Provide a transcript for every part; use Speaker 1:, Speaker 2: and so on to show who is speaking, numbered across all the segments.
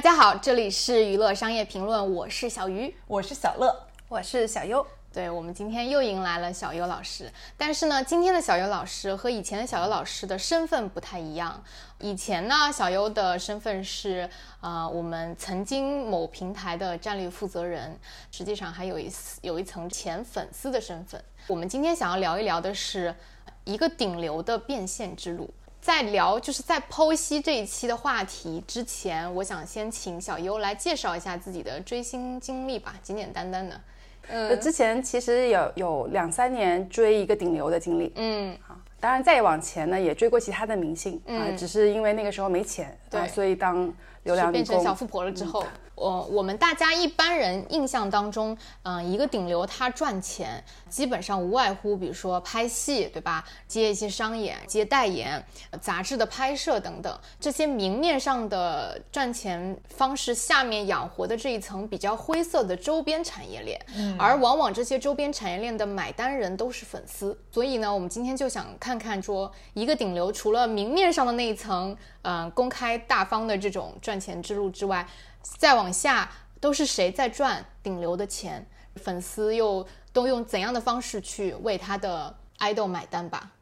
Speaker 1: 大家好，这里是娱乐商业评论，我是小鱼，
Speaker 2: 我是小乐，
Speaker 3: 我是小优。
Speaker 1: 对我们今天又迎来了小优老师，但是呢，今天的小优老师和以前的小优老师的身份不太一样。以前呢，小优的身份是呃我们曾经某平台的战略负责人，实际上还有一有一层前粉丝的身份。我们今天想要聊一聊的是一个顶流的变现之路。在聊就是在剖析这一期的话题之前，我想先请小优来介绍一下自己的追星经历吧，简简单单的。
Speaker 3: 嗯，之前其实有有两三年追一个顶流的经历。
Speaker 1: 嗯，
Speaker 3: 啊，当然再往前呢，也追过其他的明星啊，只是因为那个时候没钱，
Speaker 1: 对，
Speaker 3: 所以当流量
Speaker 1: 变成小富婆了之后。我我们大家一般人印象当中，嗯，一个顶流他赚钱基本上无外乎，比如说拍戏，对吧？接一些商演、接代言、杂志的拍摄等等，这些明面上的赚钱方式下面养活的这一层比较灰色的周边产业链，而往往这些周边产业链的买单人都是粉丝。所以呢，我们今天就想看看说，一个顶流除了明面上的那一层，嗯，公开大方的这种赚钱之路之外。再往下都是谁在赚顶流的钱？粉丝又都用怎样的方式去为他的爱豆买单吧？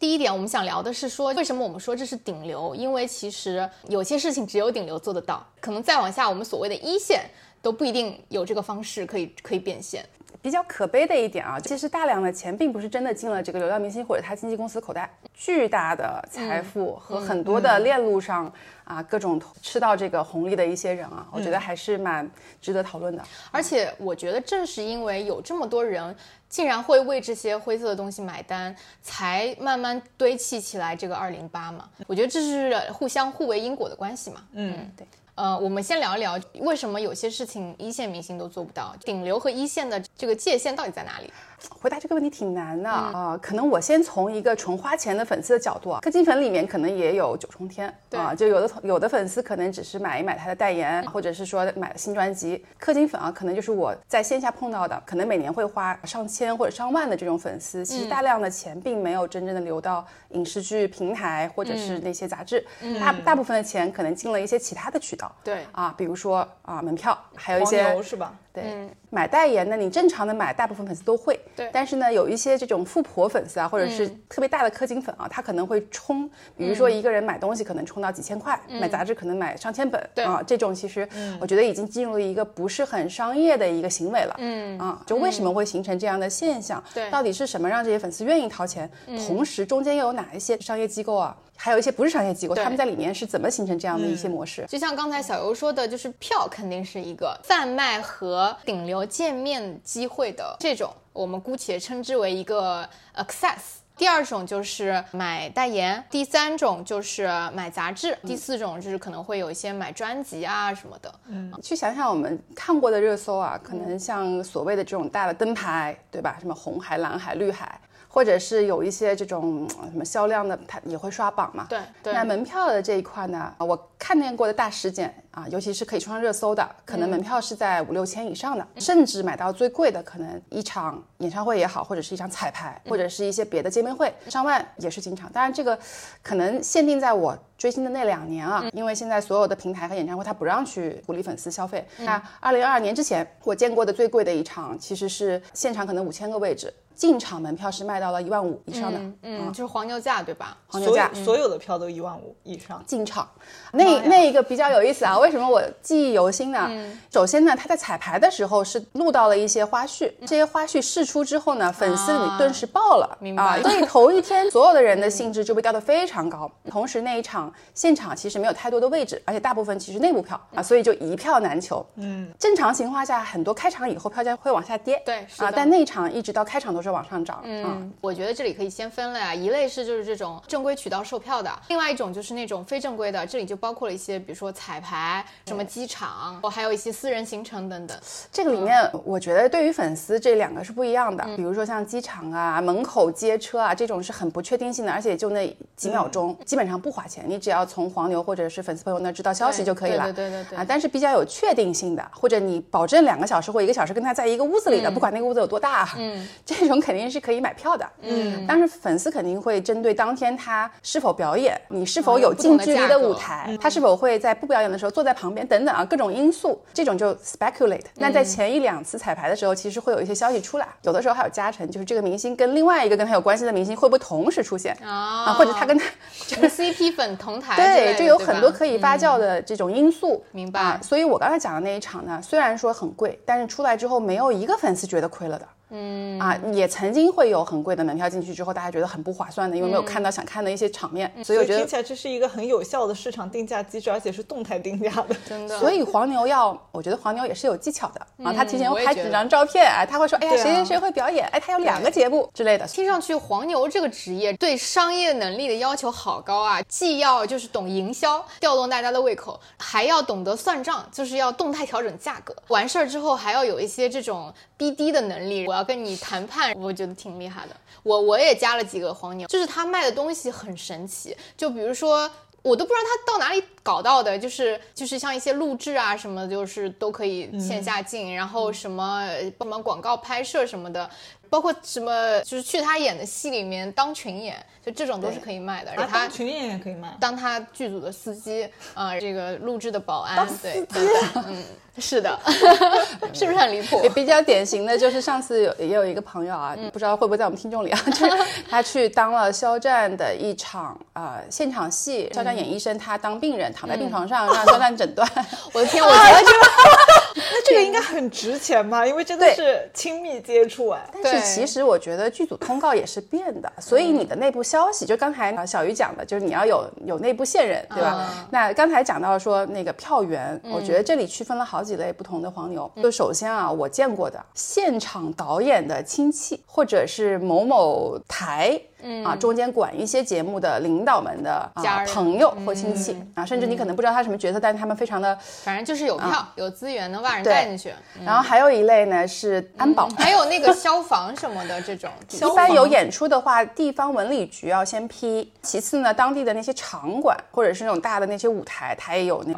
Speaker 1: 第一点，我们想聊的是说，为什么我们说这是顶流？因为其实有些事情只有顶流做得到，可能再往下，我们所谓的一线都不一定有这个方式可以可以变现。
Speaker 3: 比较可悲的一点啊，其实大量的钱并不是真的进了这个流量明星或者他经纪公司口袋，巨大的财富和很多的链路上啊各种吃到这个红利的一些人啊，我觉得还是蛮值得讨论的。
Speaker 1: 而且我觉得正是因为有这么多人竟然会为这些灰色的东西买单，才慢慢堆砌起来这个二零八嘛。我觉得这是互相互为因果的关系嘛。
Speaker 3: 嗯，对。
Speaker 1: 呃，我们先聊一聊为什么有些事情一线明星都做不到，顶流和一线的这个界限到底在哪里？
Speaker 3: 回答这个问题挺难的啊，可能我先从一个纯花钱的粉丝的角度啊，氪金粉里面可能也有九重天啊，就有的有的粉丝可能只是买一买他的代言，或者是说买新专辑，氪金粉啊，可能就是我在线下碰到的，可能每年会花上千或者上万的这种粉丝，其实大量的钱并没有真正的流到影视剧平台或者是那些杂志，大大部分的钱可能进了一些其他的渠道，
Speaker 1: 对。
Speaker 3: 啊，比如说啊门票，还有一些
Speaker 2: 是吧？
Speaker 3: 对，买代言的，你正常的买，大部分粉丝都会。
Speaker 1: 对，
Speaker 3: 但是呢，有一些这种富婆粉丝啊，或者是特别大的氪金粉啊，他可能会充，比如说一个人买东西可能充到几千块，买杂志可能买上千本。
Speaker 1: 对
Speaker 3: 啊，这种其实我觉得已经进入了一个不是很商业的一个行为了。嗯啊，就为什么会形成这样的现象？
Speaker 1: 对，
Speaker 3: 到底是什么让这些粉丝愿意掏钱？同时中间又有哪一些商业机构啊？还有一些不是商业机构，他们在里面是怎么形成这样的一些模式？
Speaker 1: 就像刚才小游说的，就是票肯定是一个贩卖和顶流见面机会的这种，我们姑且称之为一个 access。第二种就是买代言，第三种就是买杂志，第四种就是可能会有一些买专辑啊什么的。
Speaker 3: 嗯，去想想我们看过的热搜啊，可能像所谓的这种大的灯牌，对吧？什么红海、蓝海、绿海。或者是有一些这种什么销量的，它也会刷榜嘛。
Speaker 1: 对对。
Speaker 3: 那门票的这一块呢，我看见过的大事件啊，尤其是可以冲上热搜的，可能门票是在五六千以上的，甚至买到最贵的，可能一场演唱会也好，或者是一场彩排，或者是一些别的见面会，上万也是经常。当然这个可能限定在我追星的那两年啊，因为现在所有的平台和演唱会它不让去鼓励粉丝消费。那二零二二年之前，我见过的最贵的一场，其实是现场可能五千个位置。进场门票是卖到了一万五以上的，
Speaker 1: 嗯，就是黄牛价，对吧？
Speaker 3: 黄牛价，
Speaker 2: 所有的票都一万五以上。
Speaker 3: 进场，那那一个比较有意思啊，为什么我记忆犹新呢？首先呢，他在彩排的时候是录到了一些花絮，这些花絮试出之后呢，粉丝里顿时爆了，
Speaker 1: 明白？
Speaker 3: 所以头一天所有的人的兴致就被吊得非常高。同时那一场现场其实没有太多的位置，而且大部分其实内部票啊，所以就一票难求。嗯，正常情况下，很多开场以后票价会往下跌，
Speaker 1: 对，
Speaker 3: 啊，但那一场一直到开场都是往上涨。
Speaker 1: 嗯，我觉得这里可以先分类啊，一类是就是这种正规渠道售票的，另外一种就是那种非正规的，这里就包括了一些，比如说彩排、什么机场，还有一些私人行程等等。
Speaker 3: 这个里面，我觉得对于粉丝这两个是不一样的。比如说像机场啊、门口接车啊这种是很不确定性的，而且就那几秒钟，基本上不花钱，你只要从黄牛或者是粉丝朋友那知道消息就可以了。
Speaker 1: 对对对对。
Speaker 3: 啊，但是比较有确定性的，或者你保证两个小时或一个小时跟他在一个屋子里的，不管那个屋子有多大，嗯，这种。程肯定是可以买票的，嗯，但是粉丝肯定会针对当天他是否表演，你是否有近距离的舞台，他是否会在不表演的时候坐在旁边等等啊，各种因素，这种就 speculate。那在前一两次彩排的时候，其实会有一些消息出来，有的时候还有加成，就是这个明星跟另外一个跟他有关系的明星会不会同时出现啊，或者他跟他
Speaker 1: 就是 CP 粉同台，
Speaker 3: 对，就有很多。可以发酵的这种因素，
Speaker 1: 明白
Speaker 3: 啊？所以我刚才讲的那一场呢，虽然说很贵，但是出来之后没有一个粉丝觉得亏了的。嗯啊，也曾经会有很贵的门票进去之后，大家觉得很不划算的，因为没有看到想看的一些场面。所以我觉得
Speaker 2: 听起来这是一个很有效的市场定价机制，而且是动态定价的。
Speaker 1: 真的。
Speaker 3: 所以黄牛要，我觉得黄牛也是有技巧的啊。他提前
Speaker 1: 我也觉得
Speaker 3: 拍几张照片，哎，他会说，哎呀，谁谁谁会表演，哎，他有两个节目之类的。
Speaker 1: 听上去黄牛这个职业对商业能力的要求好高啊，既要就是懂营销，调动大家的胃口，还要懂得算账，就是要动态调整价格。完事儿之后还要有一些这种 BD 的能力，我要跟你谈判，我觉得挺厉害的。我我也加了几个黄牛，就是他卖的东西很神奇，就比如说。我都不知道他到哪里搞到的，就是就是像一些录制啊什么，就是都可以线下进，然后什么什么广告拍摄什么的，包括什么就是去他演的戏里面当群演，就这种都是可以卖的。然
Speaker 2: 啊，
Speaker 1: 后他
Speaker 2: 当群演也可以卖。
Speaker 1: 当他剧组的司机啊、这个录制的保安，对，等等嗯，是的，是不是很离谱
Speaker 3: 也？比较典型的就是上次有也有一个朋友啊，不知道会不会在我们听众里啊，就是他去当了肖战的一场啊、呃现场戏，肖战演医生，他当病人躺在病床上让肖战诊断。
Speaker 1: 我的天，我觉得这个
Speaker 2: 那这个应该很值钱吧？因为真的是亲密接触哎。
Speaker 3: 但
Speaker 1: 对
Speaker 3: 是其实我觉得剧组通告也是变的，所以你的内部消息，就刚才啊小鱼讲的，就是你要有有内部线人，对吧？那刚才讲到说那个票源，我觉得这里区分了好几类不同的黄牛。就首先啊，我见过的现场导演的亲戚，或者是某某台。啊，中间管一些节目的领导们的啊
Speaker 1: 家
Speaker 3: 朋友或亲戚啊，甚至你可能不知道他什么角色，但是他们非常的。
Speaker 1: 反正就是有票、有资源，能把人带进去。
Speaker 3: 然后还有一类呢是安保，
Speaker 1: 还有那个消防什么的这种，
Speaker 3: 一般有演出的话，地方文旅局要先批。其次呢，当地的那些场馆或者是那种大的那些舞台，它也有那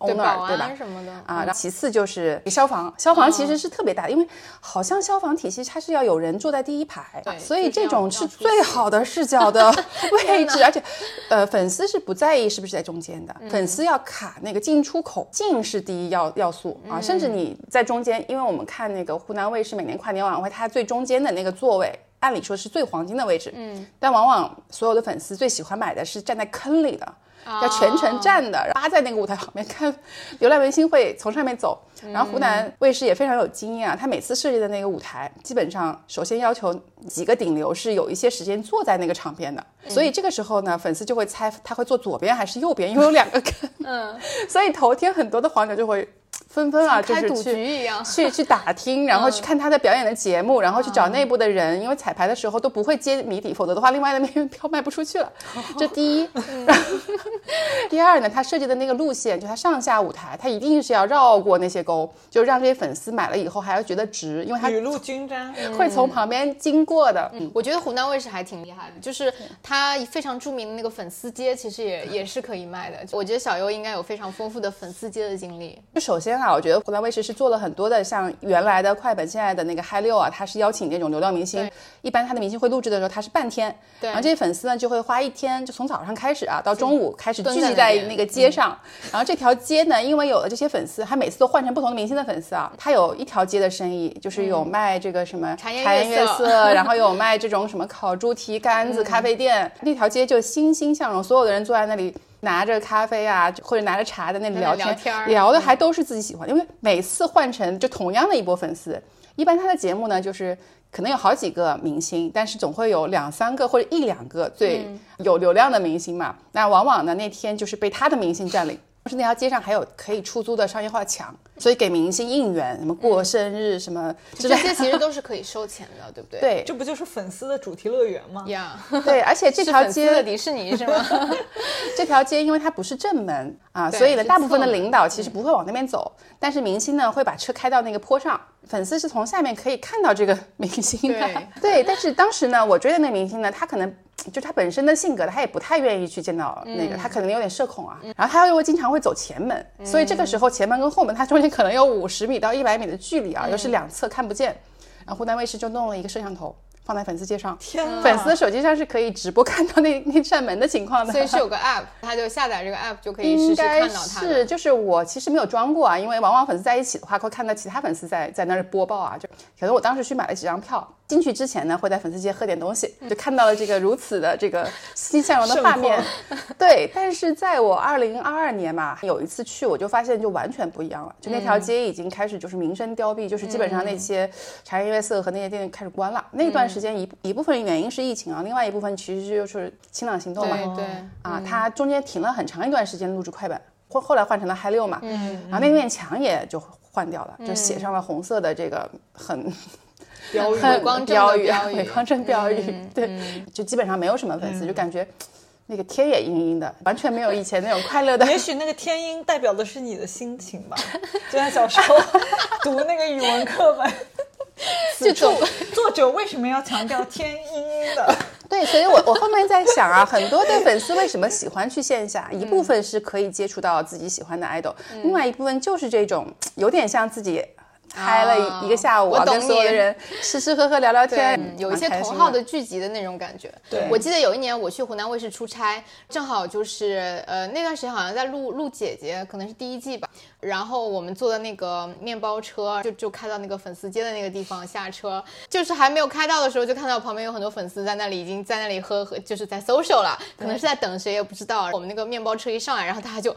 Speaker 3: owner，对吧？
Speaker 1: 什么的
Speaker 3: 啊，然后其次就是消防，消防其实是特别大的，因为好像消防体系它是要有人坐在第一排，所以这种是最好的视角的位置，而且，呃，粉丝是不在意是不是在中间的，
Speaker 1: 嗯。
Speaker 3: 粉丝要卡那个进出口，进是第一要要素啊，甚至
Speaker 1: 嗯。
Speaker 3: 你在中间，因为我们看那个湖南卫视每年跨年晚会，它最中间的那个座位。按理说是最黄金的位置，嗯，但往往所有的粉丝最喜欢买的是站在坑里的，要全程站的，扒在那个舞台旁边看流量明星会从上面走。然后湖南卫视也非常有经验啊，他每次设计的那个舞台，基本上首先要求几个顶流是有一些时间坐在那个场边的，所以这个时候呢，粉丝就会猜他会坐左边还是右边，因为有两个坑。嗯，所以头天很多的黄牛就会纷纷啊，就
Speaker 1: 开赌
Speaker 3: 是去
Speaker 1: 局一样。
Speaker 3: 去去打听，然后去看他的表演的节目，然后去找内部的人，因为彩排的时候都不会揭谜底，否则的话，另外的那边 票卖不出去了。这第一。第二呢，他设计的那个路线，就他上下舞台，他一定是要绕过那些沟，就让这些粉丝买了以后还要觉得值，因为他
Speaker 2: 雨露均沾，
Speaker 3: 会从旁边经过的。嗯，
Speaker 1: 我觉得湖南卫视还挺厉害的，就是他非常著名的那个粉丝街，其实也也是可以卖的。我觉得小优应该有非常丰富的粉丝街的经历。
Speaker 3: 就首先啊，我觉得湖南卫视是做了很多的，像原来的快本，现在的那个嗨六啊，它是邀请那种流量明星，一般他的明星会录制的时候，他是半天，
Speaker 1: 对。
Speaker 3: 然后这些粉丝呢就会花一天，就从早上开始啊，到中午开始聚集
Speaker 1: 在那
Speaker 3: 个街上，然后这条街呢，因为有了这些粉丝，他每次都换成不同的明星的粉丝啊，他有一条街的生意，就是有卖这个什么
Speaker 1: 茶颜
Speaker 3: 悦
Speaker 1: 色，
Speaker 3: 然后有卖这种什么烤猪蹄、杆子、咖啡店，那条街就欣欣向荣，所有的人坐在那里。拿着咖啡啊，或者拿着茶在那里聊天，
Speaker 1: 聊天
Speaker 3: 聊的还都是自己喜欢的，因为每次换成就同样的一波粉丝，一般他的节目呢就是可能有好几个明星，但是总会有两三个或者一两个最有流量的明星嘛，那往往呢那天就是被他的明星占领。是那条街上还有可以出租的商业化墙，所以给明星应援，什么过生日什么之类的。
Speaker 1: 这些其实都是可以收钱的，对不对？
Speaker 3: 对
Speaker 2: 这不就是粉丝的主题乐园吗？
Speaker 1: 呀，
Speaker 3: 对，而且这条
Speaker 1: 街的
Speaker 3: 街
Speaker 1: 迪士尼是吗？
Speaker 3: 这条街因为它不是正门啊，所以呢，大部分的领导其实不会往那边走，但是明星呢会把车开到那个坡上，粉丝是从下面可以看到这个明星的。对，但是当时呢，我追的那个明星呢，他可能。就他本身的性格，他也不太愿意去见到那个，他可能有点社恐啊。然后他又经常会走前门，所以这个时候前门跟后门它中间可能有五十米到一百米的距离啊，又是两侧看不见。然后湖南卫视就弄了一个摄像头放在粉丝街上，
Speaker 2: 天哪
Speaker 3: 粉丝的手机上是可以直播看到那那扇门的情况的。
Speaker 1: 所以是有个 app，他就下载这个 app 就可以实时
Speaker 3: 应该
Speaker 1: 看到他的。
Speaker 3: 是，就是我其实没有装过啊，因为往往粉丝在一起的话，会看到其他粉丝在在那儿播报啊。就可能我当时去买了几张票，进去之前呢，会在粉丝街喝点东西，就看到了这个如此的这个欣欣向荣的画面。对，但是在我二零二二年嘛，有一次去，我就发现就完全不一样了，就那条街已经开始就是名声凋敝，就是基本上那些茶颜悦色和那些店开始关了。那段时间一一部分原因是疫情啊，另外一部分其实就是清朗行动嘛。
Speaker 1: 对对，
Speaker 3: 啊，它中间停了很长一段时间录制快本，后后来换成了嗨六嘛，嗯，然后那面墙也就换掉了，就写上了红色的这个很
Speaker 2: 标语
Speaker 3: 标语，
Speaker 1: 标语
Speaker 3: 伪光正标语，对，就基本上没有什么粉丝，就感觉那个天也阴阴的，完全没有以前那种快乐的。
Speaker 2: 也许那个天阴代表的是你的心情吧，就像小时候 读那个语文课本，
Speaker 1: 这种
Speaker 2: 作者为什么要强调天阴阴的？
Speaker 3: 对，所以我我后面在想啊，很多的粉丝为什么喜欢去线下？一部分是可以接触到自己喜欢的 idol，、另外一部分就是这种有点像自己嗨了一一个下午啊，
Speaker 1: 我懂
Speaker 3: 跟所有的人 吃吃喝喝聊聊天
Speaker 1: 嗯，有一些同号的聚集的那种感觉。
Speaker 2: 对
Speaker 1: 我记得有一年我去湖南卫视出差，正好就是呃那段时间好像在录录姐姐，可能是第一季吧。然后我们坐的那个面包车就就开到那个粉丝街的那个地方下车，就是还没有开到的时候，就看到旁边有很多粉丝在那里已经在那里喝喝，就是在 social 了，可能是在等谁也不知道。我们那个面包车一上来，然后大家就。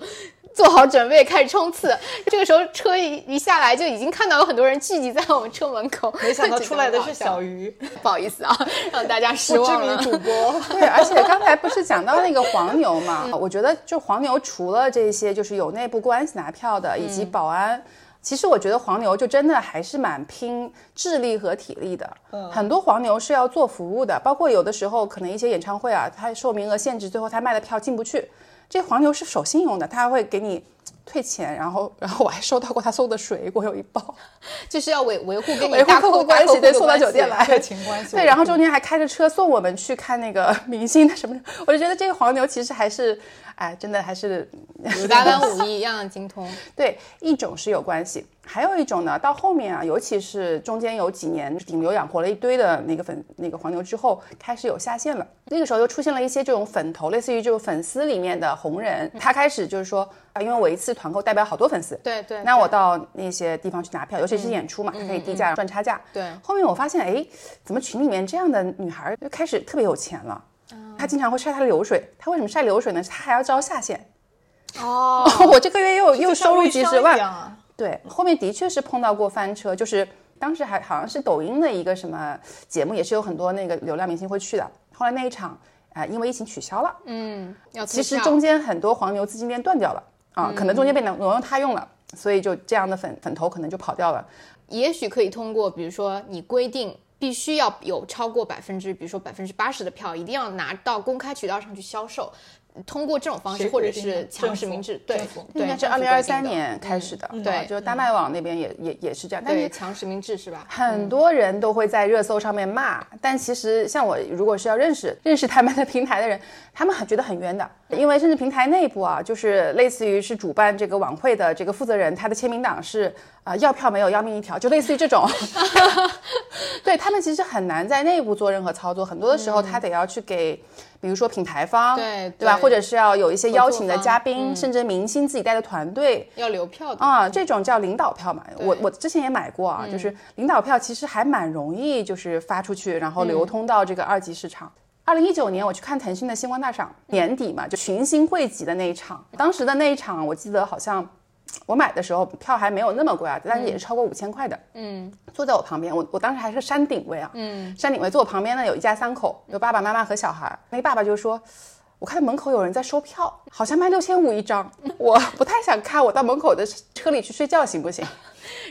Speaker 1: 做好准备开始冲刺，这个时候车一一下来就已经看到有很多人聚集在我们车门口，
Speaker 2: 没想到 出来的是小
Speaker 1: 鱼。不好意思啊，让大家失望了
Speaker 2: 名。主播。
Speaker 3: 对，而且刚才不是讲到那个黄牛嘛？我觉得就黄牛除了这些就是有内部关系拿票的，以及保安。其实我觉得黄牛就真的还是蛮拼智力和体力的，很多黄牛是要做服务的，包括有的时候可能一些演唱会啊，它受名额限制，最后他卖的票进不去，这黄牛是守信用的，他还会给你退钱，然后然后我还收到过他送的水果有一包，
Speaker 1: 就是要维维护跟 你
Speaker 3: 维护客户关系，对，送到酒店来，
Speaker 2: 客情 关系
Speaker 3: 对，然后中间还开着车送我们去看那个明星的什么，我就觉得这个黄牛其实还是，哎，真的还是
Speaker 1: 八般武艺样样的精通。
Speaker 3: 对，一种是有关系，还有一种呢，到后面啊，尤其是中间有几年顶流养活了一堆的那个粉那个黄牛之后，开始有下线了。那个时候又出现了一些这种粉头，类似于这种粉丝里面的红人，他开始就是说啊，因为我一次团购代表好多粉丝，
Speaker 1: 对对
Speaker 3: 那我到那些地方去拿票，尤其是演出嘛，他可以低价赚差价。
Speaker 1: 对
Speaker 3: 后面我发现，哎，怎么群里面这样的女孩儿就开始特别有钱了？她经常会晒她的流水，她为什么晒流水呢？她还要招下线。
Speaker 1: 哦，
Speaker 3: 我这个月又又收入几十万，对，后面的确是碰到过翻车，就是当时还好像是抖音的一个什么节目，也是有很多那个流量明星会去的。后来那一场，啊、因为疫情取消了，
Speaker 1: 嗯，要
Speaker 3: 其实中间很多黄牛资金链断掉了啊，可能中间被挪挪用他用了，所以就这样的粉粉头可能就跑掉了。
Speaker 1: 也许可以通过，比如说你规定必须要有超过百分之，比如说百分之八十的票，一定要拿到公开渠道上去销售。通过这种方式，或者是强实名制，对对，
Speaker 3: 应该是二零二三年开始的，
Speaker 1: 对。
Speaker 3: 啊就是大麦网那边也也也是这样，但是
Speaker 1: 强实名制是吧？
Speaker 3: 很多人都会在热搜上面骂，但其实像我如果是要认识认识他们的平台的人，他们很觉得很冤的，因为甚至平台内部啊，就是类似于是主办这个晚会的这个负责人，他的签名档是啊、要票没有，要命一条，就类似于这种。对他们其实很难在内部做任何操作，很多的时候他得要去给，比如说品牌方，
Speaker 1: 对
Speaker 3: 对吧？或者是要有一些邀请的嘉宾，甚至明星自己带的团队，
Speaker 1: 要留票的，
Speaker 3: 啊，这种叫领导票嘛，我我之前也买过啊，就是领导票其实还蛮容易，就是发出去，然后流通到这个二级市场。二零一九年我去看腾讯的星光大赏，年底嘛，就群星汇集的那一场，当时的那一场我记得好像。我买的时候票还没有那么贵啊，但是也是超过五千块的。嗯，坐在我旁边，我我当时还是山顶位啊。嗯，山顶位坐我旁边呢有一家三口，有爸爸妈妈和小孩。那个爸爸就说：“我看到门口有人在收票，好像卖六千五一张，我不太想看，我到门口的车里去睡觉行不行？”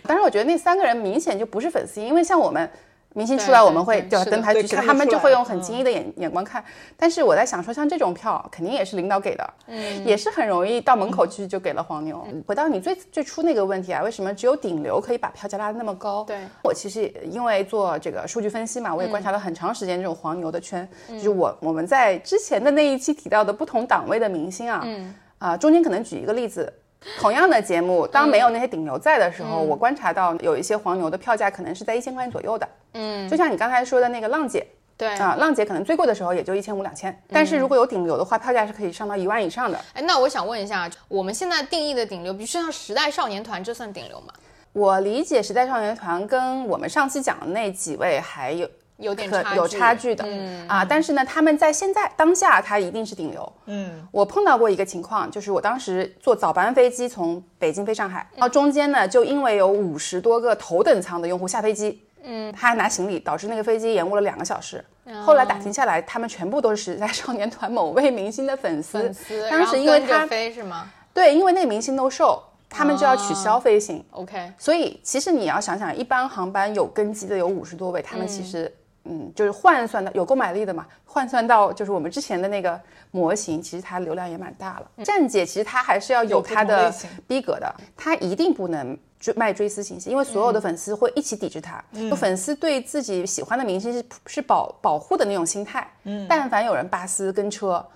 Speaker 3: 当然，我觉得那三个人明显就不是粉丝，因为像我们明星出来，我们会对吧
Speaker 1: 对是的
Speaker 2: 对
Speaker 3: 登台举起来，
Speaker 2: 看得出来
Speaker 3: 他们就会用
Speaker 2: 嗯
Speaker 3: 很惊异的眼眼光看。但是我在想说，像这种票肯定也是领导给的，嗯，也是很容易到门口去就给了黄牛。回到你最最初那个问题啊，为什么只有顶流可以把票价拉得那么高？
Speaker 1: 对
Speaker 3: 我其实因为做这个数据分析嘛，我也观察了很长时间这种黄牛的圈，就是我我们在之前的那一期提到的不同档位的明星啊，嗯啊、中间可能举一个例子。同样的节目，当没有那些顶流在的时
Speaker 1: 嗯
Speaker 3: 候，我观察到有一些黄牛的票价可能是在一千块钱左右的。嗯，就像你刚才说的那个浪姐。
Speaker 1: 对
Speaker 3: 啊，浪姐可能最贵的时候也就一千五两千，但是如果有顶流的话，票价是可以上到一万以上的。
Speaker 1: 哎，那我想问一下，我们现在定义的顶流，比如说像时代少年团，这算顶流吗？
Speaker 3: 我理解时代少年团跟我们上期讲的那几位还有
Speaker 1: 有点差距，
Speaker 3: 可有差距的、嗯啊，但是呢，他们在现在当下，他一定是顶流。
Speaker 2: 嗯，
Speaker 3: 我碰到过一个情况，就是我当时坐早班飞机从北京飞上海，然后中间呢，就因为有五十多个头等舱的用户下飞机，嗯，他还拿行李，导致那个飞机延误了两个小时。后来打听下来，他们全部都是时代少年团某位明星的粉丝。
Speaker 1: 粉丝，
Speaker 3: 当时因为他
Speaker 1: 飞是吗？
Speaker 3: 对，因为那个明星都瘦他们就要取消飞行。
Speaker 1: OK，
Speaker 3: 所以其实你要想想，一般航班有跟机的有五十多位，他们其实嗯就是换算的有购买力的嘛，换算到就是我们之前的那个模型，其实它流量也蛮大了。站姐其实她还是要有她的逼格的，她一定不能。追卖追思信息，因为所有的粉丝会一起抵制她。就粉丝对自己喜欢的明星是是保保护的那种心态。嗯，但凡有人扒私跟车，就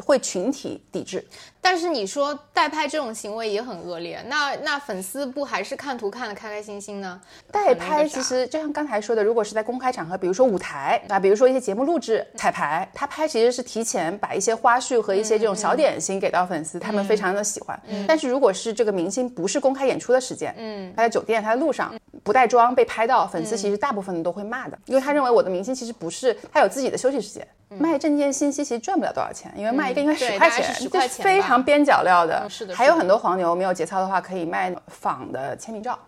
Speaker 3: 会群体抵制。
Speaker 1: 但是你说代拍这种行为也很恶劣，那那粉丝不还是看图看的开开心心呢？
Speaker 3: 代拍其实就像刚才说的，如果是在公开场合，比如说舞台啊，比如说一些节目录制、彩排，他拍其实是提前把一些花絮和一些这种小点心给到粉丝，他们非常的喜欢。但是如果是这个明星不是公开演出的时间，嗯，他在酒店、他在路上不带妆被拍到，粉丝其实大部分都会骂的，因为他认为我的明星其实不是他有自己的休息时间。卖证件信息其实赚不了多少钱，因为卖一个应该十块钱，
Speaker 1: 十块
Speaker 3: 钱，非常边角料的。
Speaker 1: 是的，
Speaker 3: 还有很多黄牛没有节操的话，可以卖仿的签名照。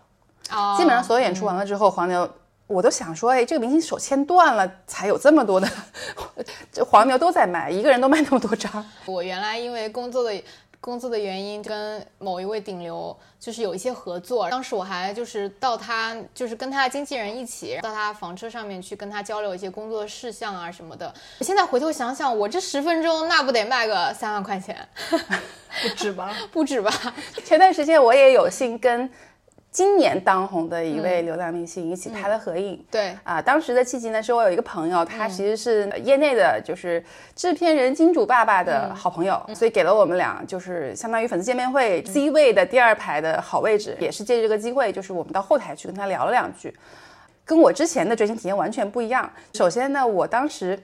Speaker 1: 哦，
Speaker 3: 基本上所有演出完了之后，黄牛我都想说，哎，这个明星手签断了才有这么多的，这黄牛都在卖，一个人都卖那么多张。
Speaker 1: 我原来因为工作的。工作的原因跟某一位顶流就是有一些合作，当时我还就是到他就是跟他的经纪人一起到他房车上面去跟他交流一些工作事项啊什么的。现在回头想想，我这十分钟那不得卖个三万块钱？
Speaker 2: 不止吧？
Speaker 1: 不止吧？
Speaker 3: 前段时间我也有幸跟。今年当红的一位流量明星一起拍了合影，
Speaker 1: 嗯、对。
Speaker 3: 啊，当时的契机呢，是我有一个朋友，他其实是业内的，就是制片人金主爸爸的好朋友，
Speaker 1: 嗯、
Speaker 3: 所以给了我们俩就是相当于粉丝见面会 C 位的第二排的好位置，也是借这个机会，就是我们到后台去跟他聊了两句，跟我之前的追星体验完全不一样。首先呢，我当时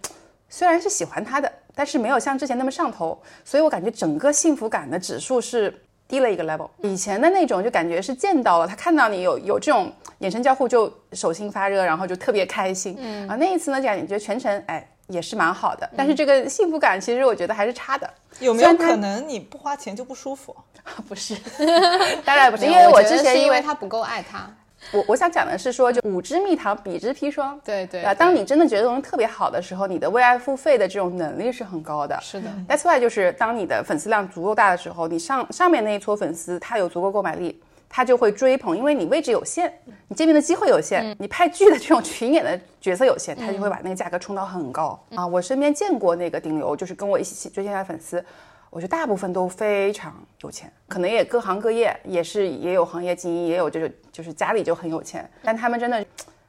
Speaker 3: 虽然是喜欢他的，但是没有像之前那么上头，所以我感觉整个幸福感的指数是。低了一个 level，以前的那种就感觉是见到了他看到你有有这种眼神交互就手心发热，然后就特别开心。嗯，啊那一次呢，感觉全程哎也是蛮好的，但是这个幸福感其实我觉得还是差的。
Speaker 2: 有没有可能你不花钱就不舒服？
Speaker 3: 不是，当然不是，因为我之前
Speaker 1: 因为 他不够爱他。
Speaker 3: 我我想讲的是说，就五支蜜糖，比之砒霜。
Speaker 1: 对对
Speaker 3: 啊，当你真的觉得东西特别好的时候，你的为爱付费的这种能力是很高的。
Speaker 1: 是的
Speaker 3: ，That's why 就是当你的粉丝量足够大的时候，你上上面那一撮粉丝他有足够购买力，他就会追捧，因为你位置有限，你见面的机会有限，你拍剧的这种群演的角色有限，他就会把那个价格冲到很高啊。我身边见过那个顶流，就是跟我一起追星的粉丝。我觉得大部分都非常有钱，可能也各行各业，也是也有行业精英，也有这个就是家里就很有钱，但他们真的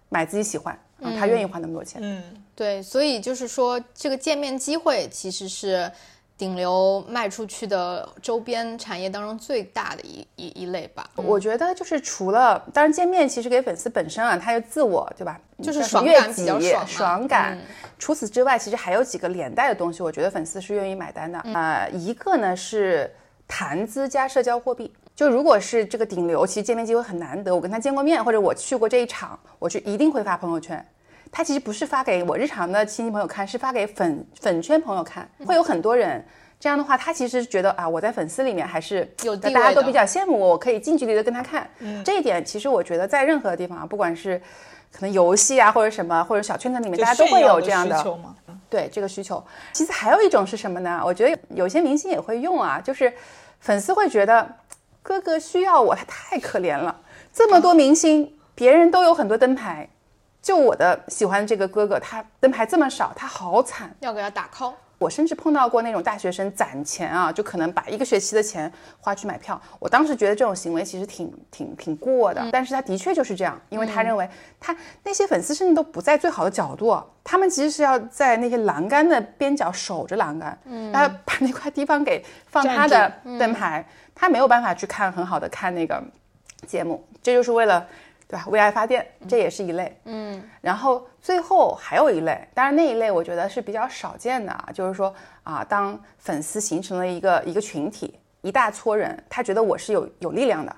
Speaker 3: 买自己喜欢，嗯，他愿意花那么多钱。
Speaker 2: 嗯，
Speaker 1: 对，所以就是说这个见面机会其实是顶流卖出去的周边产业当中最大的一一一类吧。
Speaker 3: 我觉得就是除了，当然见面其实给粉丝本身啊，他有自我，对吧？
Speaker 1: 就是爽感比较
Speaker 3: 爽，
Speaker 1: 爽
Speaker 3: 感。除此之外，其实还有几个连带的东西，我觉得粉丝是愿意买单的。呃，一个呢是谈资加社交货币。就如果是这个顶流，其实见面机会很难得，我跟他见过面，或者我去过这一场，我就一定会发朋友圈。他其实不是发给我日常的亲戚朋友看，是发给粉粉圈朋友看，会有很多人。这样的话，他其实觉得啊，我在粉丝里面还是
Speaker 1: 有
Speaker 3: 大家都比较羡慕我，我可以近距离的跟他看。嗯，这一点其实我觉得在任何地方，不管是可能游戏啊，或者什么，或者小圈子里面，大家都会有这样的对这个需求。其实还有一种是什么呢？我觉得有些明星也会用啊，就是粉丝会觉得哥哥需要我，他太可怜了，这么多明星，别人都有很多灯牌。就我的喜欢这个哥哥，他灯牌这么少，他好惨，
Speaker 1: 要给他打 call。
Speaker 3: 我甚至碰到过那种大学生攒钱啊，就可能把一个学期的钱花去买票。我当时觉得这种行为其实挺挺挺过的，
Speaker 1: 嗯、
Speaker 3: 但是他的确就是这样，因为他认为他那些粉丝甚至都不在最好的角度，他们其实是要在那些栏杆的边角守着栏杆，嗯，然后把那块地方给放他的灯牌。他没有办法去看很好的看那个节目，这就是为了对吧？为爱发电，这也是一类。嗯，然后最后还有一类，当然那一类我觉得是比较少见的啊，就是说啊，当粉丝形成了一个一个群体，一大撮人，他觉得我是有有力量的。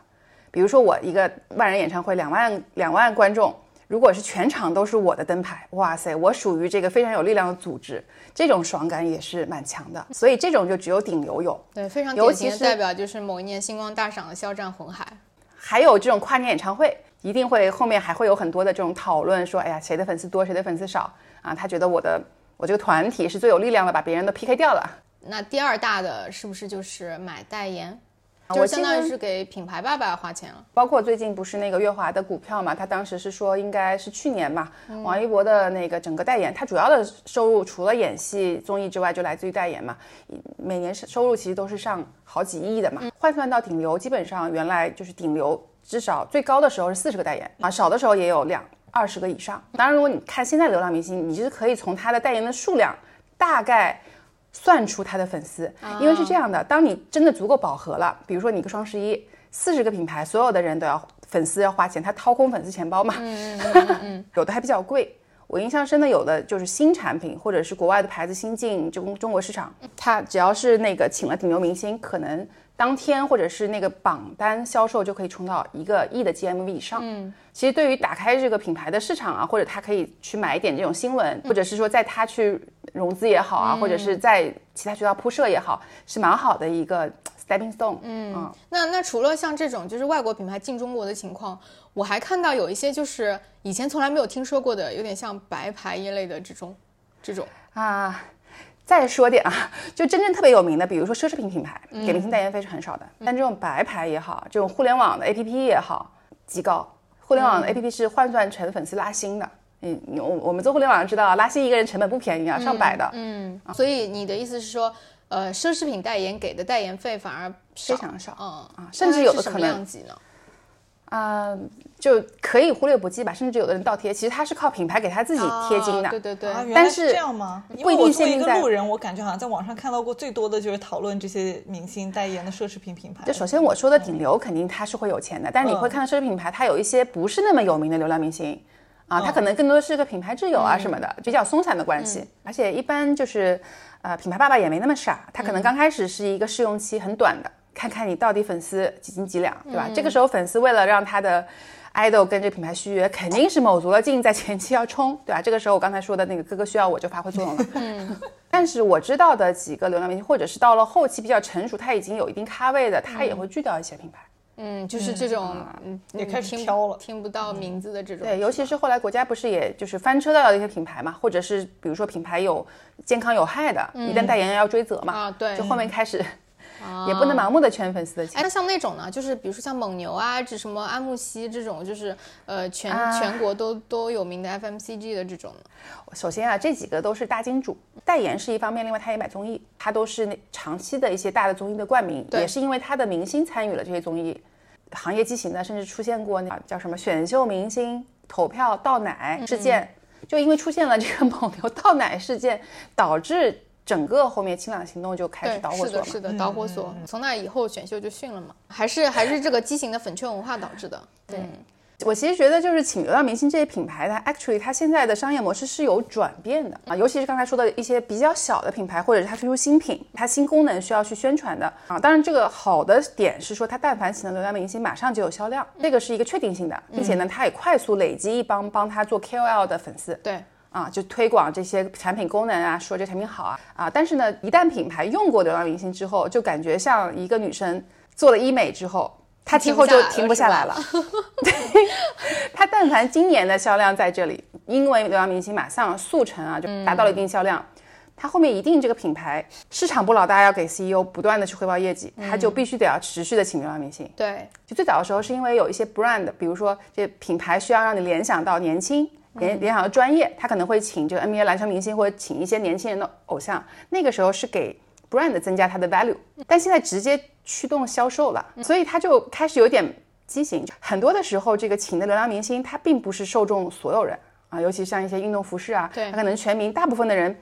Speaker 3: 比如说我一个万人演唱会，两万两万观众，如果是全场都是我的灯牌，哇塞，我属于这个非常有力量的组织，这种爽感也是蛮强的。所以这种就只有顶流有。
Speaker 1: 对，非常
Speaker 3: 尤其是
Speaker 1: 典型的代表就是某一年星光大赏的肖战红海。
Speaker 3: 还有这种跨年演唱会，一定会后面还会有很多的这种讨论，说，哎呀，谁的粉丝多，谁的粉丝少啊？他觉得我的我这个团体是最有力量的，把别人都 PK 掉了。
Speaker 1: 那第二大的是不是就是买代言？
Speaker 3: 我
Speaker 1: 就相当于是给品牌爸爸花钱了。
Speaker 3: 包括最近不是那个月华的股票嘛，他当时是说应该是去年嘛，王一博的那个整个代言，他主要的收入除了演戏综艺之外，就来自于代言嘛，每年是收入其实都是上好几亿的嘛，换算到顶流，基本上原来就是顶流，至少最高的时候是四十个代言啊，少的时候也有两二十个以上。当然，如果你看现在流量明星，你是可以从他的代言的数量大概。算出他的粉丝，因为是这样的，当你真的足够饱和了，比如说你一个双十一，四十个品牌，所有的人都要粉丝要花钱，他掏空粉丝钱包嘛，有的还比较贵。我印象深的有的就是新产品，或者是国外的牌子新进中中国市场，他只要是那个请了顶流明星，可能当天或者是那个榜单销售就可以冲到一个亿的 GMV 以上。嗯，其实对于打开这个品牌的市场啊，或者他可以去买一点这种新闻，或者是说在他去融资也好啊，或者是在其他渠道铺设也好，是蛮好的一个 stepping stone。嗯
Speaker 1: 那那除了像这种就是外国品牌进中国的情况，我还看到有一些就是以前从来没有听说过的，有点像白牌一类的这种这种。
Speaker 3: 啊，再说点啊，就真正特别有名的，比如说奢侈品品牌，给明星代言费是很少的。但这种白牌也好，这种互联网的 APP 也好，极高。互联网的 APP 是换算成粉丝拉新的。嗯，我我们做互联网知道啊，拉新一个人成本不便宜啊，上百的，
Speaker 1: 嗯，所以你的意思是说，呃，奢侈品代言给的代言费反而
Speaker 3: 非常少。
Speaker 1: 嗯。
Speaker 3: 啊甚至有的可能
Speaker 1: 量级呢？
Speaker 3: 啊、就可以忽略不计吧。甚至有的人倒贴，其实他是靠品牌给他自己贴金的。
Speaker 1: 啊对对对，
Speaker 3: 但是
Speaker 2: 来是这样吗？因
Speaker 3: 不一定
Speaker 2: 为我作为一
Speaker 3: 限定在
Speaker 2: 个路人，我感觉好像在网上看到过最多的就是讨论这些明星代言的奢侈品品牌。
Speaker 3: 就首先我说的顶流，肯定他是会有钱的，但是你会看到奢侈品牌，它有一些不是那么有名的流量明星。啊，他可能更多是个品牌挚友啊什么的，比较松散的关系，而且一般就是，呃，品牌爸爸也没那么傻，他可能刚开始是一个试用期很短的，看看你到底粉丝几斤几两，对吧？这个时候粉丝为了让他的 idol 跟这个品牌续约，肯定是卯足了劲在前期要冲，对吧？这个时候我刚才说的那个哥哥需要我就发挥作用了。嗯，但是我知道的几个流量明星，或者是到了后期比较成熟，他已经有一定咖位的，他也会拒掉一些品牌。
Speaker 1: 嗯，就是这种，嗯，
Speaker 2: 也开始
Speaker 1: 听
Speaker 2: 挑了
Speaker 1: 听不到名字的这种。
Speaker 3: 对，尤其是后来国家不是也就是翻车掉了一些品牌嘛，或者是比如说品牌有健康有害的，一旦代言人要追责嘛，
Speaker 1: 啊对
Speaker 3: 就后面开始也不能盲目的圈粉丝的
Speaker 1: 哎，
Speaker 3: 钱。
Speaker 1: 那像那种呢，就是比如说像蒙牛啊，这什么安慕希这种，就是呃全、
Speaker 3: 啊。
Speaker 1: 全国都都有名的 FMCG 的这种呢，
Speaker 3: 首先啊，这几个都是大金主，代言是一方面，另外他也买综艺，他都是那长期的一些大的综艺的冠名，也是因为他的明星参与了这些综艺，行业畸形呢，甚至出现过那叫什么选秀明星投票倒奶事件，就因为出现了这个 蒙牛倒奶事件，导致整个后面清朗行动就开始导，火
Speaker 1: 是的，
Speaker 3: 索嘛。
Speaker 1: 是的，导火索。从那以后选秀就逊了嘛，还是还是这个畸形的粉圈文化导致的。对，
Speaker 3: 我其实觉得，就是请流量明星这些品牌，它 actually 它现在的商业模式是有转变的啊，尤其是刚才说的一些比较小的品牌，或者是它推出新品，它新功能需要去宣传的啊。当然，这个好的点是说，它但凡请了流量明星，马上就有销量，这个是一个确定性的，并且呢，它也快速累积一帮帮它做 KOL 的粉丝。
Speaker 1: 对，
Speaker 3: 啊，就推广这些产品功能啊，说这产品好啊啊！但是呢，一旦品牌用过流量明星之后，就感觉像一个女生做了医美之后，她今后就停不下来了。对，她但凡今年的销量在这里，因为流量明星马上速成啊，就达到了一定销量。她后面一定这个品牌市场部老大要给 CEO 不断的去汇报业绩，他就必须得要持续的请流量明星。
Speaker 1: 对，
Speaker 3: 就最早的时候，是因为有一些 brand，比如说这品牌需要让你联想到年轻，联联想到专业，他可能会请这个 NBA 篮球明星或者请一些年轻人的偶像。那个时候是给 brand 增加它的 value，但现在直接驱动销售了，所以他就开始有点畸形。很多的时候，这个请的流量明星，他并不是受众所有人啊，尤其像一些运动服饰啊，
Speaker 1: 对
Speaker 3: 他可能全民大部分的人，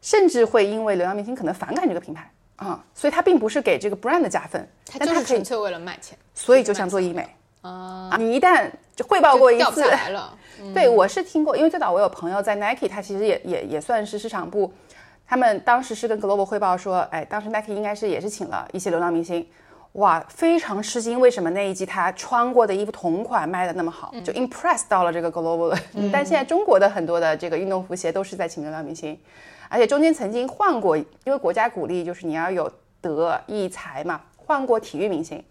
Speaker 3: 甚至会因为流量明星可能反感这个品牌。啊，所以它并不是给这个 brand 加分，
Speaker 1: 他就是纯，粹为了卖钱
Speaker 3: 所以就想做医美啊。你一旦就汇报过一次。对我是听过，因为最早我有朋友在 Nike，他其实也也也算是市场部，他们当时是跟 Global 汇报说，哎，当时 Nike 应该是也是请了一些流量明星。哇，非常吃惊，为什么那一季他穿过的衣服同款卖的那么好，就 impress 到了这个 global 的。但现在中国的很多的这个运动服鞋都是在请流量明星，而且中间曾经换过，因为国家鼓励就是你要有德艺才嘛，换过体育明星。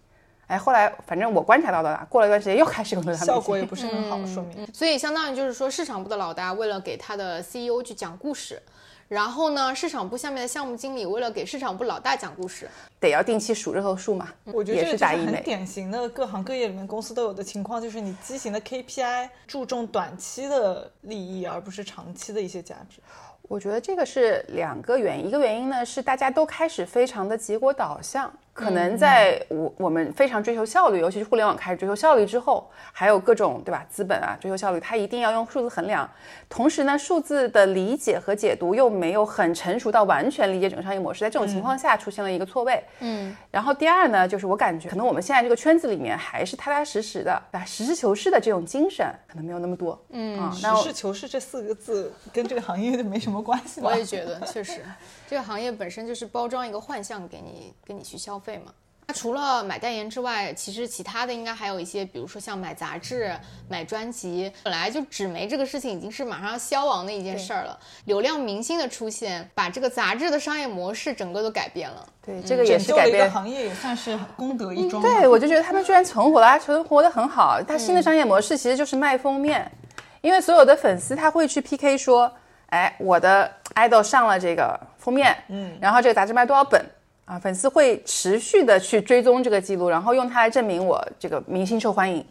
Speaker 3: 哎，后来反正我观察到的啦，过了一段时间又开始有流量明星。
Speaker 2: 效果也不是很好，说明
Speaker 1: 所以相当于就是说，市场部的老大为了给他的 CEO 去讲故事，然后呢，市场部下面的项目经理为了给市场部老大讲故事，
Speaker 3: 得要定期数热头数嘛，
Speaker 2: 我觉得这个是很。典型的各行各业里面公司都有的情况，就是你畸形的 KPI 注重短期的利益，而不是长期的一些价值。
Speaker 3: 我觉得这个是两个原因，一个原因呢是大家都开始非常的结果导向，可能在我我们非常追求效率，尤其是互联网开始追求效率之后，还有各种对吧资本啊追求效率，它一定要用数字衡量。同时呢，数字的理解和解读又没有很成熟到完全理解整个商业模式，在这种情况下出现了一个错位。嗯，然后第二呢，就是我感觉可能我们现在这个圈子里面还是踏踏实实的，啊，实事求是的这种精神可能没有那么多。嗯啊，
Speaker 2: 实事求是这四个字跟这个行业就没什么关系吧？
Speaker 1: 我也觉得确实，这个行业本身就是包装一个幻象给你，给你去消费嘛。那除了买代言之外，其实其他的应该还有一些，比如说像买杂志、买专辑。本来就纸媒这个事情已经是马上要消亡的一件事儿了，流量明星的出现，把这个杂志的商业模式整个都改变了。
Speaker 3: 对这个也是改变。
Speaker 2: 行业，也算是功德一桩吧。
Speaker 3: 对，我就觉得他们居然存活了，还存活得很好。他新的商业模式其实就是卖封面，因为所有的粉丝他会去 PK 说，哎，我的 idol 上了这个封面，嗯，然后这个杂志卖多少本啊？粉丝会持续的去追踪这个记录，然后用它来证明我这个明星受欢迎。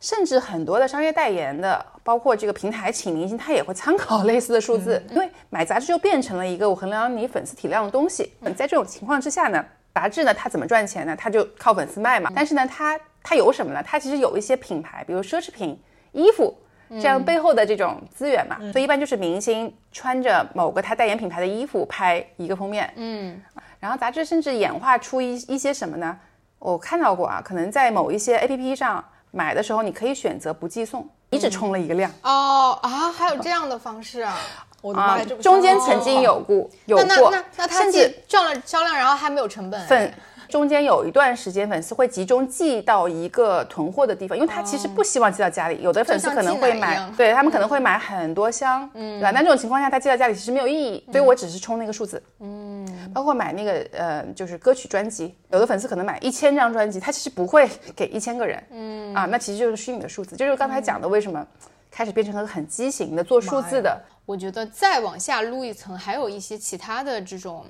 Speaker 3: 甚至很多的商业代言的，包括这个平台请明星，他也会参考类似的数字，因为买杂志就变成了一个我衡量你粉丝体量的东西。在这种情况之下呢，杂志呢它怎么赚钱呢？它就靠粉丝卖嘛。但是呢，它它有什么呢？它其实有一些品牌，比如奢侈品、衣服。这样背后的这种资源嘛，所以一般就是明星穿着某个他代言品牌的衣服拍一个封面，嗯，然后杂志甚至演化出一一些什么呢？我看到过啊，可能在某一些 A P P 上买的时候，你可以选择不寄送，你只充了一个量
Speaker 1: 哦啊，还有这样的方式啊？
Speaker 3: 啊
Speaker 2: 我的妈
Speaker 3: 中间曾经有过有
Speaker 1: 那那
Speaker 3: 过
Speaker 1: 那那，他
Speaker 3: 甚至
Speaker 1: 既赚了销量，然后还没有成本
Speaker 3: 中间有一段时间，粉丝会集中寄到一个囤货的地方，因为他其实不希望寄到家里。有的粉丝可能会买对他们可能会买很多箱，嗯，对吧？那这种情况下，他寄到家里其实没有意义，所以我只是充那个数字，嗯，包括买那个呃，就是歌曲专辑，有的粉丝可能买一千张专辑，他其实不会给一千个人，嗯。啊，那其实就是虚拟的数字，就是刚才讲的为什么开始变成了很畸形的做数字的，
Speaker 1: 我觉得再往下撸一层，还有一些其他的这种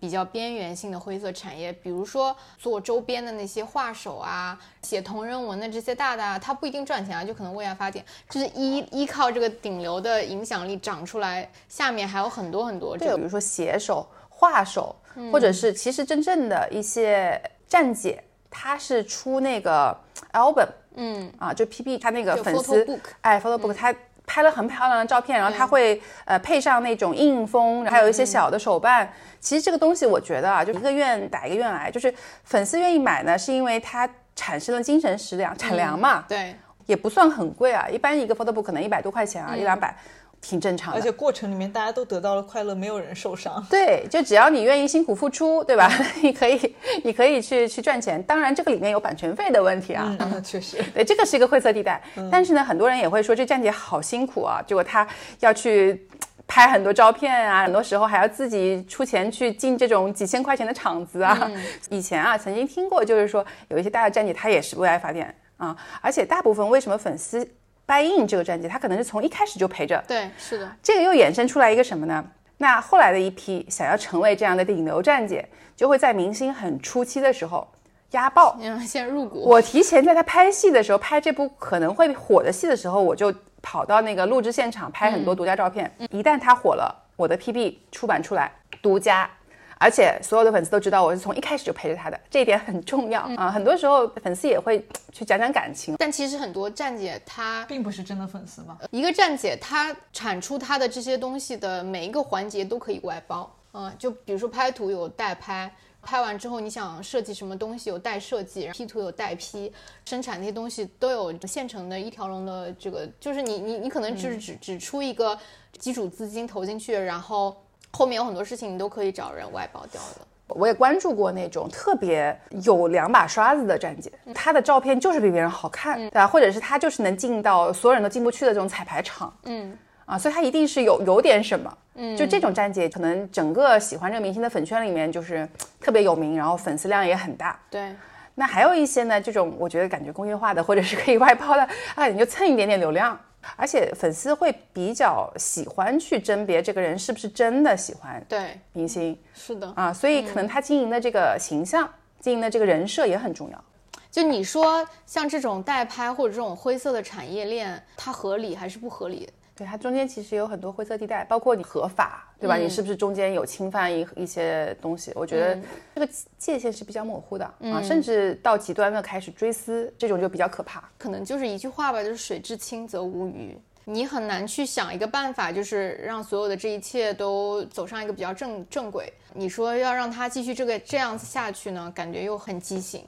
Speaker 1: 比较边缘性的灰色产业，比如说做周边的那些画手啊、写同人文的这些大大，他不一定赚钱啊，就可能为爱发电，就是依依靠这个顶流的影响力长出来，下面还有很多很多这
Speaker 3: 对，比如说写手、画手，或者是其实真正的一些站姐，她是出那个 album，嗯啊，就 PP 他那个粉丝哎 photo book，她拍了很漂亮的照片，然后它会呃配上那种印封，还有一些小的手办。其实这个东西我觉得啊，就一个愿打一个愿挨，就是粉丝愿意买呢，是因为它产生了精神食粮产粮嘛，
Speaker 1: 对。
Speaker 3: 也不算很贵啊，一般一个 photo book 可能一百多块钱啊，一两百，挺正常的。
Speaker 2: 而且过程里面大家都得到了快乐，没有人受伤。
Speaker 3: 对，就只要你愿意辛苦付出，对吧？你可以，你可以去去赚钱。当然，这个里面有版权费的问题啊。
Speaker 2: 嗯，确实。
Speaker 3: 对，这个是一个灰色地带。但是呢，很多人也会说，这站姐好辛苦啊，结果她要去拍很多照片啊，很多时候还要自己出钱去进这种几千块钱的场子啊。以前啊，曾经听过，就是说有一些大的站姐，她也是为爱发电啊。而且大部分为什么粉丝 buy in 这个站姐，她可能是从一开始就陪着。
Speaker 1: 对，是的，
Speaker 3: 这个又衍生出来一个什么呢？那后来的一批想要成为这样的顶流站姐，就会在明星很初期的时候压爆。
Speaker 1: 嗯，先入股。
Speaker 3: 我提前在他拍戏的时候，拍这部可能会火的戏的时候，我就跑到那个录制现场拍很多独家照片。一旦他火了，我的 PB 出版出来，独家。而且所有的粉丝都知道我是从一开始就陪着他的，这一点很重要啊。很多时候粉丝也会去讲讲感情，
Speaker 1: 但其实很多站姐她
Speaker 2: 并不是真的粉丝嘛。
Speaker 1: 一个站姐她产出她的这些东西的每一个环节都可以外包，嗯、就比如说拍图有代拍，拍完之后你想设计什么东西，有代设计，P 图有代 P，生产那些东西都有现成的一条龙的这个，就是你你你可能就是只只出一个基础资金投进去，然后后面有很多事情你都可以找人外包掉的。
Speaker 3: 我也关注过那种特别有两把刷子的站姐，她的照片就是比别人好看，对吧？或者是她就是能进到所有人都进不去的这种彩排场，
Speaker 1: 嗯
Speaker 3: 啊，所以她一定是有有点什么。嗯，就这种站姐，可能整个喜欢这个明星的粉圈里面就是特别有名，然后粉丝量也很大。
Speaker 1: 对，
Speaker 3: 那还有一些呢，这种我觉得感觉工业化的，或者是可以外包的，啊，你就蹭一点点流量。而且粉丝会比较喜欢去甄别这个人是不是真的喜欢
Speaker 1: 对，
Speaker 3: 明星
Speaker 1: 是的。
Speaker 3: 啊，所以可能他经营的这个形象、经营的这个人设也很重要。
Speaker 1: 就你说像这种代拍或者这种灰色的产业链，它合理还是不合理？
Speaker 3: 对它中间其实有很多灰色地带，包括你合法，对吧？你是不是中间有侵犯一一些东西？我觉得这个界限是比较模糊的啊，甚至到极端的开始追思，这种就比较可怕。
Speaker 1: 可能就是一句话吧，就是水至清则无鱼。你很难去想一个办法，就是让所有的这一切都走上一个比较正正轨。你说要让它继续这个这样子下去呢，感觉又很畸形。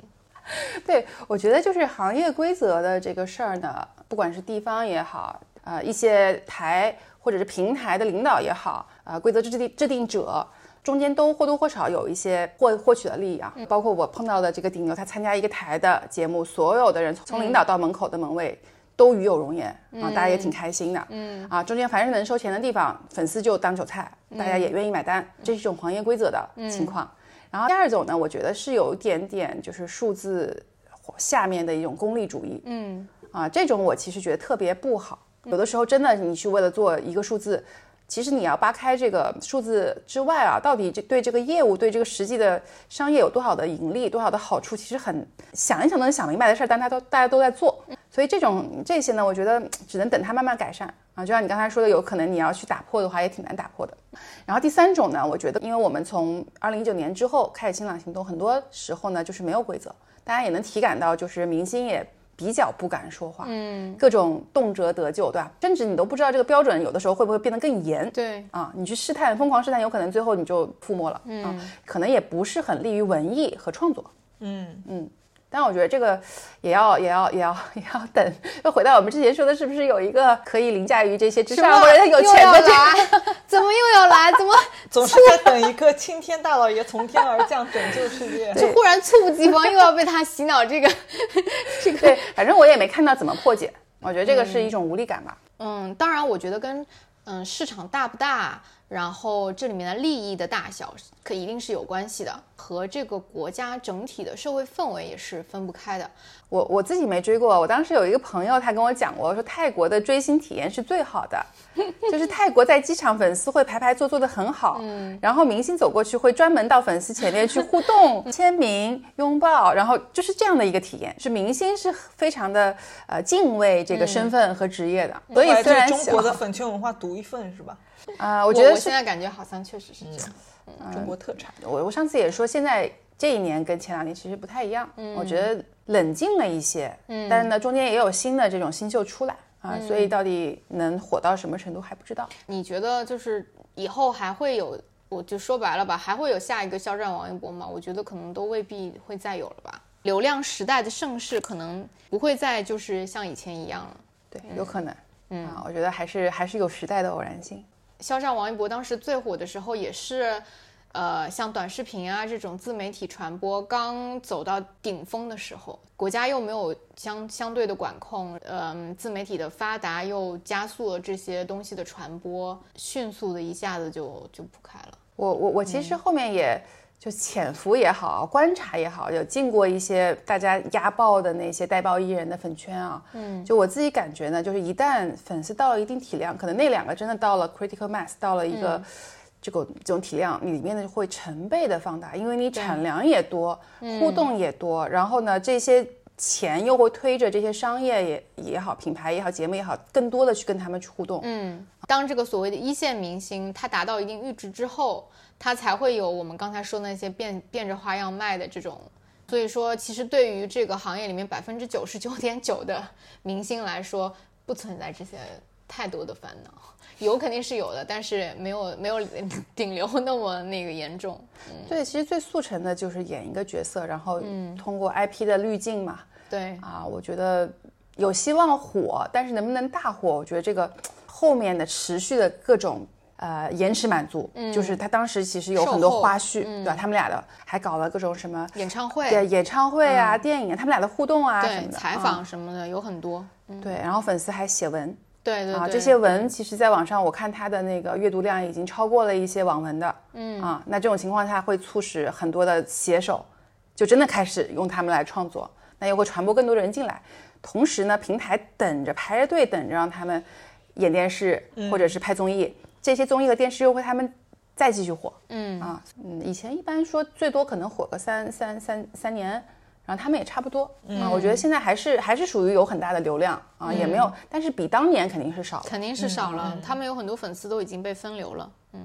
Speaker 3: 对，我觉得就是行业规则的这个事儿呢，不管是地方也好，呃，一些台或者是平台的领导也好，呃，规则制定制定者中间都或多或少有一些获获取的利益啊。包括我碰到的这个顶流，他参加一个台的节目，所有的人从领导到门口的门卫。都与有荣焉啊，大家也挺开心的。嗯啊，中间凡是能收钱的地方，粉丝就当韭菜，大家也愿意买单，这是一种行业规则的情况。然后第二种呢，我觉得是有一点点就是数字下面的一种功利主义。
Speaker 1: 嗯
Speaker 3: 啊，这种我其实觉得特别不好。有的时候真的你去为了做一个数字，其实你要扒开这个数字之外啊，到底这对这个业务对这个实际的商业有多少的盈利，多少的好处，其实很想一想都能想明白的事儿，但大家都大家都在做。所以这种这些呢，我觉得只能等它慢慢改善啊。就像你刚才说的，有可能你要去打破的话，也挺难打破的。然后第三种呢，我觉得，因为我们从二零一九年之后开始清朗行动，很多时候呢就是没有规则，大家也能体感到，就是明星也比较不敢说话，
Speaker 1: 嗯，
Speaker 3: 各种动辄得咎，对吧？甚至你都不知道这个标准有的时候会不会变得更严。
Speaker 1: 对
Speaker 3: 啊，你去试探，疯狂试探，有可能最后你就覆没了，嗯，可能也不是很利于文艺和创作。
Speaker 2: 嗯
Speaker 3: 嗯，但我觉得这个也要也要也要 也要等，又回到我们之前说的，是不是有一个可以凌驾于这些之上，或者他有钱的这个？
Speaker 1: 怎么又要来？怎么
Speaker 2: 总是在等一个青天大老爷从天而降拯救世界。
Speaker 1: 就忽然猝不及防，又要被他洗脑？这个
Speaker 3: 也没看到怎么破解。我觉得这个是一种无力感吧。
Speaker 1: 嗯，当然，我觉得跟嗯市场大不大，然后这里面的利益的大小，可一定是有关系的，和这个国家整体的社会氛围也是分不开的。
Speaker 3: 我我自己没追过，我当时有一个朋友，他跟我讲过，说泰国的追星体验是最好的，就是泰国在机场粉丝会排排坐坐的很好，嗯，然后明星走过去会专门到粉丝前面去互动、签名、拥抱，然后就是这样的一个体验，是明星是非常的呃敬畏这个身份和职业的，所以虽然
Speaker 2: 对中国的粉圈文化独一份是吧？
Speaker 3: 啊、我
Speaker 1: 我
Speaker 3: 觉得
Speaker 1: 我现在感觉好像确实是这样。
Speaker 2: 中国特产。
Speaker 3: 我我上次也说，现在这一年跟前两年其实不太一样，我觉得冷静了一些，嗯，但是呢，中间也有新的这种新秀出来啊，所以到底能火到什么程度还不知道。
Speaker 1: 你觉得就是以后还会有，我就说白了吧，还会有下一个肖战、王一博吗？我觉得可能都未必会再有了吧。流量时代的盛世可能不会再就是像以前一样了。
Speaker 3: 对，有可能，嗯啊，我觉得还是还是有时代的偶然性。
Speaker 1: 肖战、王一博当时最火的时候也是，呃，像短视频啊这种自媒体传播刚走到顶峰的时候，国家又没有相相对的管控，嗯、自媒体的发达又加速了这些东西的传播，迅速的一下子就就铺开了。
Speaker 3: 我我我其实后面也就潜伏也好，观察也好，有进过一些大家压爆的那些带爆艺人的粉圈啊。嗯，就我自己感觉呢，就是一旦粉丝到了一定体量，可能那两个真的到了 critical mass，到了一个。这个这种体量，你里面的会成倍的放大，因为你产量也多，互动也多，然后呢，这些钱又会推着这些商业也也好，品牌也好，节目也好，更多的去跟他们去互动。
Speaker 1: 嗯，当这个所谓的一线明星他达到一定阈值之后，他才会有我们刚才说的那些变变着花样卖的这种。所以说，其实对于这个行业里面百分之九十九点九的明星来说，不存在这些太多的烦恼。有肯定是有的，但是没有没有顶流那么那个严重。
Speaker 3: 对，其实最速成的就是演一个角色，然后通过 IP 的滤镜嘛。
Speaker 1: 对
Speaker 3: 啊，我觉得有希望火，但是能不能大火，我觉得这个后面的持续的各种呃延迟满足，嗯就是他当时其实有很多花絮，对吧？他们俩的还搞了各种什么
Speaker 1: 演唱会、
Speaker 3: 对演唱会啊、电影啊，他们俩的互动啊什么的，
Speaker 1: 采访什么的有很多。
Speaker 3: 对，然后粉丝还写文。
Speaker 1: 对对
Speaker 3: 啊，这些文其实，在网上我看他的那个阅读量已经超过了一些网文的，嗯啊，那这种情况下会促使很多的写手就真的开始用他们来创作，那又会传播更多的人进来。同时呢，平台等着排着队等着让他们演电视或者是拍综艺，这些综艺和电视又会他们再继续火，嗯啊，嗯，以前一般说最多可能火个三三三三年。然后他们也差不多啊，我觉得现在还是还是属于有很大的流量啊，也没有，但是比当年肯定是少了，
Speaker 1: 肯定是少了。他们有很多粉丝都已经被分流了，嗯。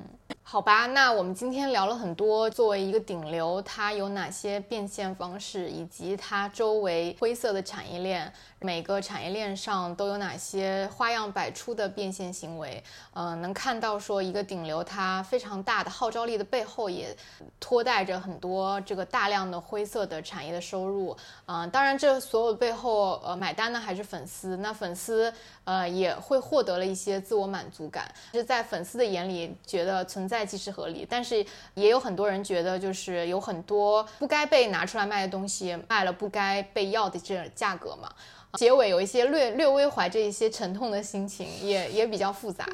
Speaker 1: 好吧，那我们今天聊了很多，作为一个顶流，它有哪些变现方式，以及它周围灰色的产业链，每个产业链上都有哪些花样百出的变现行为？呃，能看到说一个顶流，它非常大的号召力的背后，也拖带着很多这个大量的灰色的产业的收入。嗯，当然，这所有背后，呃，买单的还是粉丝。那粉丝，呃，也会获得了一些自我满足感，是在粉丝的眼里觉得存在。即是合理，但是也有很多人觉得，就是有很多不该被拿出来卖的东西，卖了不该被要的这价格嘛。结尾有一些略略微怀着一些沉痛的心情，也也比较复杂。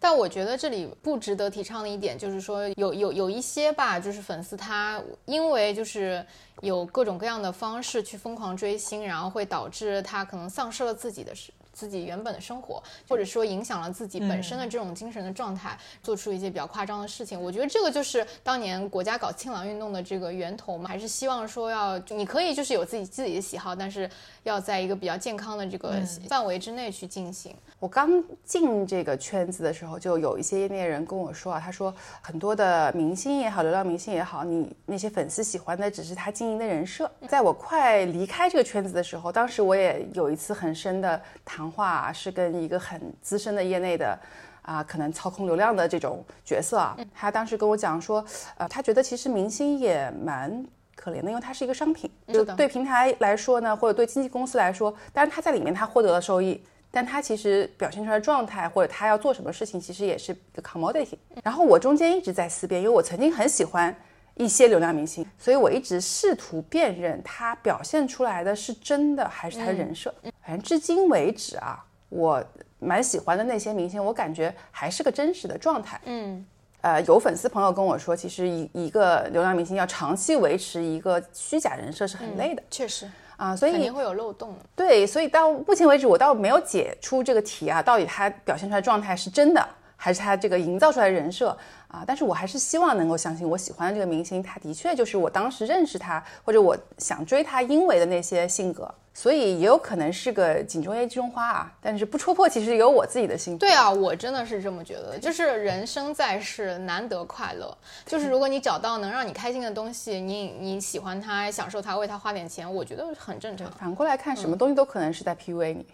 Speaker 1: 但我觉得这里不值得提倡的一点就是说，有有有一些吧，就是粉丝他因为就是有各种各样的方式去疯狂追星，然后会导致他可能丧失了自己的事。自己原本的生活，或者说影响了自己本身的这种精神的状态，做出一些比较夸张的事情。我觉得这个就是当年国家搞清朗运动的这个源头嘛，还是希望说要你可以就是有自己自己的喜好，但是要在一个比较健康的这个范围之内去进行。
Speaker 3: 我刚进这个圈子的时候，就有一些业内人跟我说啊，他说很多的明星也好，流量明星也好，你那些粉丝喜欢的只是他经营的人设。在我快离开这个圈子的时候，当时我也有一次很深的谈话，是跟一个很资深的业内的啊，可能操控流量的这种角色啊，他当时跟我讲说，呃，他觉得其实明星也蛮可怜的，因为他是一个商品，就对平台来说呢，或者对经纪公司来说，当然他在里面他获得了收益。但他其实表现出来状态，或者他要做什么事情，其实也是一个 commodity。然后我中间一直在思辨，因为我曾经很喜欢一些流量明星，所以我一直试图辨认他表现出来的是真的还是他的人设。反正至今为止啊，我蛮喜欢的那些明星，我感觉还是个真实的状态。嗯，呃，有粉丝朋友跟我说，其实一一个流量明星要长期维持一个虚假人设是很累的。
Speaker 1: 确实。
Speaker 3: 啊，所以
Speaker 1: 肯定会有漏洞。
Speaker 3: 对，所以到目前为止，我倒没有解出这个题啊，到底他表现出来状态是真的，还是他这个营造出来的人设啊？但是我还是希望能够相信，我喜欢的这个明星，他的确就是我当时认识他，或者我想追他因为的那些性格。所以也有可能是个井中鸡中花啊，但是不戳破，其实有我自己的心。
Speaker 1: 对啊，我真的是这么觉得，就是人生在世难得快乐，就是如果你找到能让你开心的东西，你你喜欢它，享受它，为它花点钱，我觉得很正常。
Speaker 3: 反过来看，什么东西都可能是在 PUA 你。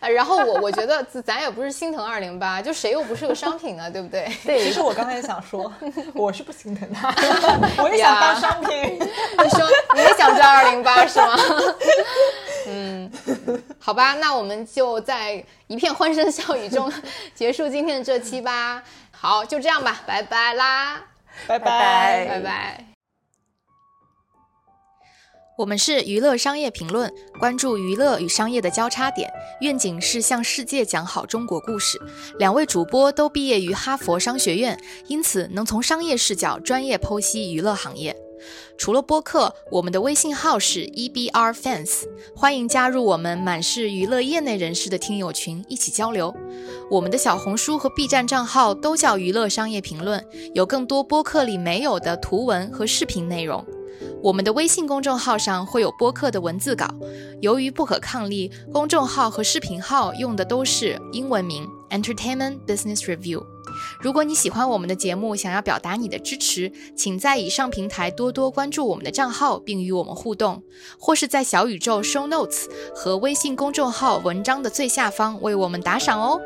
Speaker 1: 然后我我觉得咱也不是心疼二零八，就谁又不是个商品呢？对不对？
Speaker 2: 对，其实我刚才也想说，我是不心疼他，我也想当商品。
Speaker 1: 你说你也想赚二零八是吗？嗯，好吧，那我们就在一片欢声笑语中 结束今天的这期吧。好，就这样吧，拜拜啦，
Speaker 2: 拜拜
Speaker 1: 拜拜。我们是娱乐商业评论，关注娱乐与商业的交叉点，愿景是向世界讲好中国故事。两位主播都毕业于哈佛商学院，因此能从商业视角专业剖析娱乐行业。除了播客，我们的微信号是 EBR Fans，欢迎加入我们满是娱乐业内人士的听友群，一起交流。我们的小红书和 B 站账号都叫娱乐商业评论，有更多播客里没有的图文和视频内容。我们的微信公众号上会有播客的文字稿，由于不可抗力，公众号和视频号用的都是英文名 Entertainment Business Review。如果你喜欢我们的节目，想要表达你的支持，请在以上平台多多关注我们的账号，并与我们互动，或是在小宇宙 Show Notes 和微信公众号文章的最下方为我们打赏哦。